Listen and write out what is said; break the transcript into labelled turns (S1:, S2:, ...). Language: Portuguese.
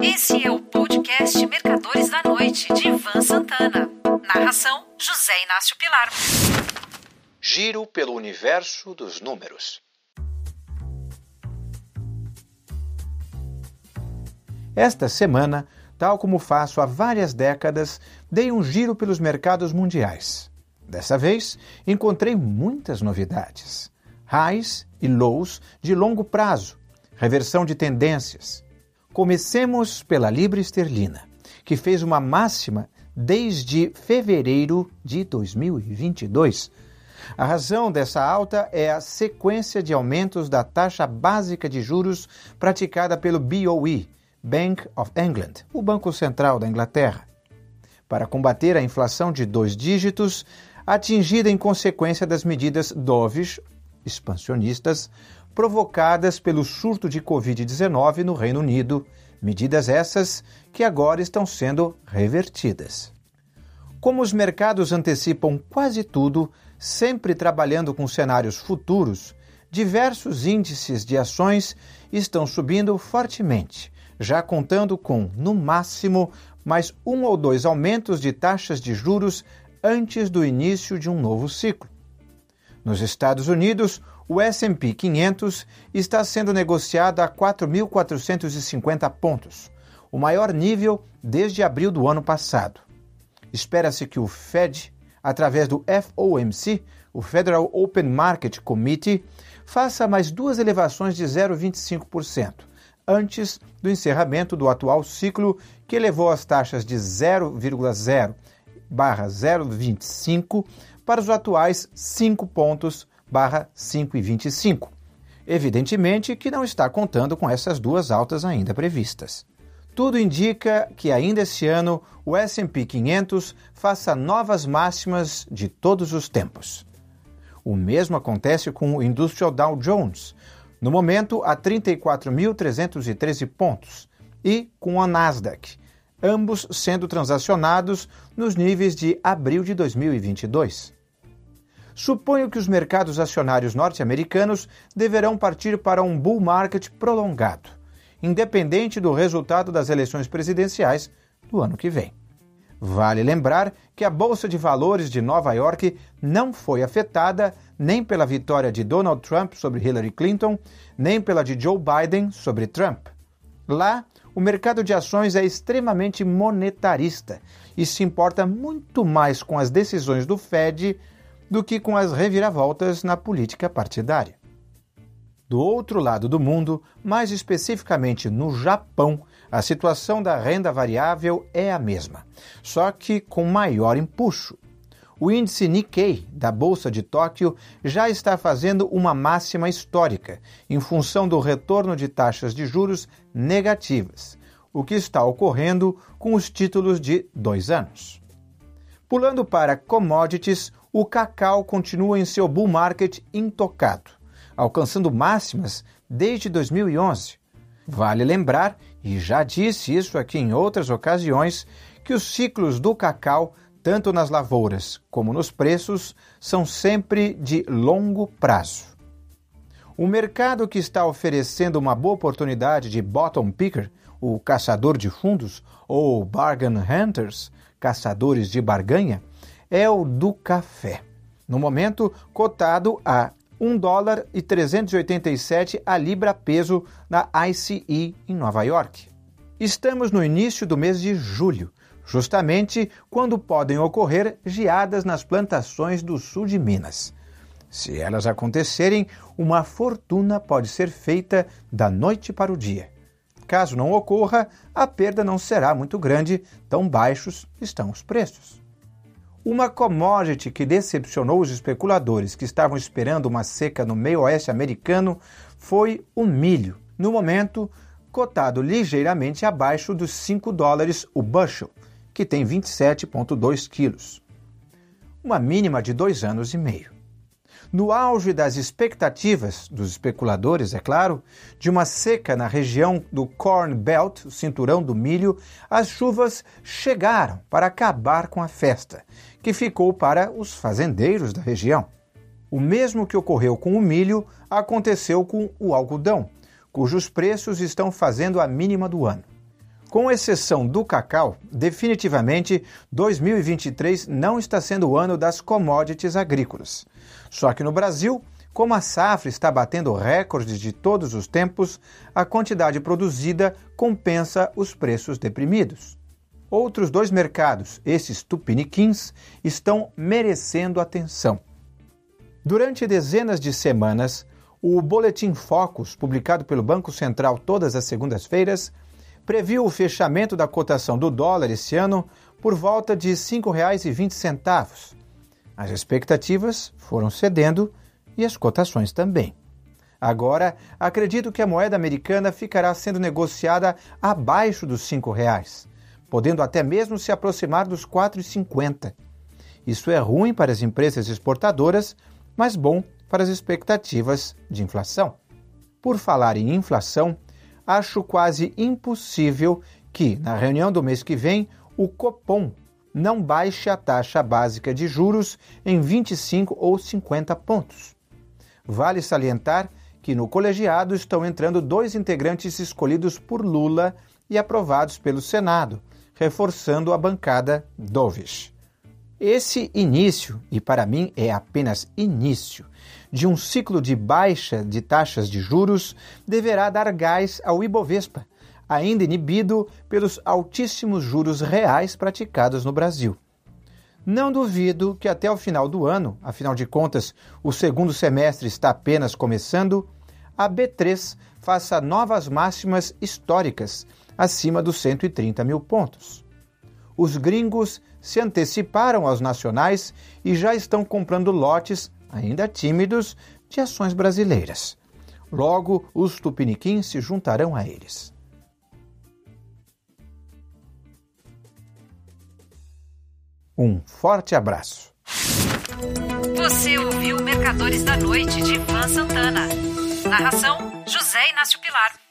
S1: Esse é o podcast Mercadores da Noite, de Ivan Santana. Narração: José Inácio Pilar.
S2: Giro pelo universo dos números. Esta semana, tal como faço há várias décadas, dei um giro pelos mercados mundiais. Dessa vez, encontrei muitas novidades. Highs e lows de longo prazo, reversão de tendências. Comecemos pela libra esterlina, que fez uma máxima desde fevereiro de 2022. A razão dessa alta é a sequência de aumentos da taxa básica de juros praticada pelo BOE, Bank of England, o Banco Central da Inglaterra, para combater a inflação de dois dígitos atingida em consequência das medidas dovish expansionistas provocadas pelo surto de Covid-19 no Reino Unido, medidas essas que agora estão sendo revertidas. Como os mercados antecipam quase tudo, sempre trabalhando com cenários futuros, diversos índices de ações estão subindo fortemente, já contando com, no máximo, mais um ou dois aumentos de taxas de juros antes do início de um novo ciclo. Nos Estados Unidos, o S&P 500 está sendo negociado a 4.450 pontos, o maior nível desde abril do ano passado. Espera-se que o Fed, através do FOMC, o Federal Open Market Committee, faça mais duas elevações de 0,25%, antes do encerramento do atual ciclo, que elevou as taxas de 0,0 barra 0,25 para os atuais 5 pontos barra 5,25. Evidentemente que não está contando com essas duas altas ainda previstas. Tudo indica que ainda esse ano o S&P 500 faça novas máximas de todos os tempos. O mesmo acontece com o Industrial Dow Jones, no momento a 34.313 pontos, e com a Nasdaq, ambos sendo transacionados nos níveis de abril de 2022. Suponho que os mercados acionários norte-americanos deverão partir para um bull market prolongado, independente do resultado das eleições presidenciais do ano que vem. Vale lembrar que a Bolsa de Valores de Nova York não foi afetada nem pela vitória de Donald Trump sobre Hillary Clinton, nem pela de Joe Biden sobre Trump. Lá, o mercado de ações é extremamente monetarista e se importa muito mais com as decisões do Fed do que com as reviravoltas na política partidária. Do outro lado do mundo, mais especificamente no Japão, a situação da renda variável é a mesma, só que com maior empuxo. O índice Nikkei da Bolsa de Tóquio já está fazendo uma máxima histórica em função do retorno de taxas de juros negativas, o que está ocorrendo com os títulos de dois anos. Pulando para commodities, o cacau continua em seu bull market intocado, alcançando máximas desde 2011. Vale lembrar, e já disse isso aqui em outras ocasiões, que os ciclos do cacau, tanto nas lavouras como nos preços, são sempre de longo prazo. O mercado que está oferecendo uma boa oportunidade de bottom picker, o caçador de fundos, ou bargain hunters, caçadores de barganha, é o do café. No momento, cotado a 1 dólar e 387 a libra peso na ICE em Nova York. Estamos no início do mês de julho, justamente quando podem ocorrer geadas nas plantações do sul de Minas. Se elas acontecerem, uma fortuna pode ser feita da noite para o dia. Caso não ocorra, a perda não será muito grande, tão baixos estão os preços. Uma commodity que decepcionou os especuladores que estavam esperando uma seca no meio oeste americano foi o milho, no momento cotado ligeiramente abaixo dos 5 dólares o bushel, que tem 27,2 quilos. Uma mínima de dois anos e meio. No auge das expectativas dos especuladores, é claro, de uma seca na região do Corn Belt, o cinturão do milho, as chuvas chegaram para acabar com a festa, que ficou para os fazendeiros da região. O mesmo que ocorreu com o milho aconteceu com o algodão, cujos preços estão fazendo a mínima do ano. Com exceção do cacau, definitivamente 2023 não está sendo o ano das commodities agrícolas. Só que no Brasil, como a safra está batendo recordes de todos os tempos, a quantidade produzida compensa os preços deprimidos. Outros dois mercados, esses tupiniquins, estão merecendo atenção. Durante dezenas de semanas, o Boletim Focus, publicado pelo Banco Central todas as segundas-feiras, previu o fechamento da cotação do dólar esse ano por volta de R$ 5,20. As expectativas foram cedendo e as cotações também. Agora, acredito que a moeda americana ficará sendo negociada abaixo dos R$ reais, podendo até mesmo se aproximar dos R$ 4,50. Isso é ruim para as empresas exportadoras, mas bom para as expectativas de inflação. Por falar em inflação, acho quase impossível que, na reunião do mês que vem, o Copom não baixe a taxa básica de juros em 25 ou 50 pontos. Vale salientar que no colegiado estão entrando dois integrantes escolhidos por Lula e aprovados pelo Senado, reforçando a bancada Dovish. Esse início, e para mim é apenas início, de um ciclo de baixa de taxas de juros deverá dar gás ao Ibovespa, ainda inibido pelos altíssimos juros reais praticados no Brasil. Não duvido que até o final do ano, afinal de contas, o segundo semestre está apenas começando, a B3 faça novas máximas históricas, acima dos 130 mil pontos os gringos se anteciparam aos nacionais e já estão comprando lotes, ainda tímidos, de ações brasileiras. Logo, os tupiniquins se juntarão a eles. Um forte abraço.
S1: Você ouviu Mercadores da Noite de Ivan Santana. Narração: José Inácio Pilar.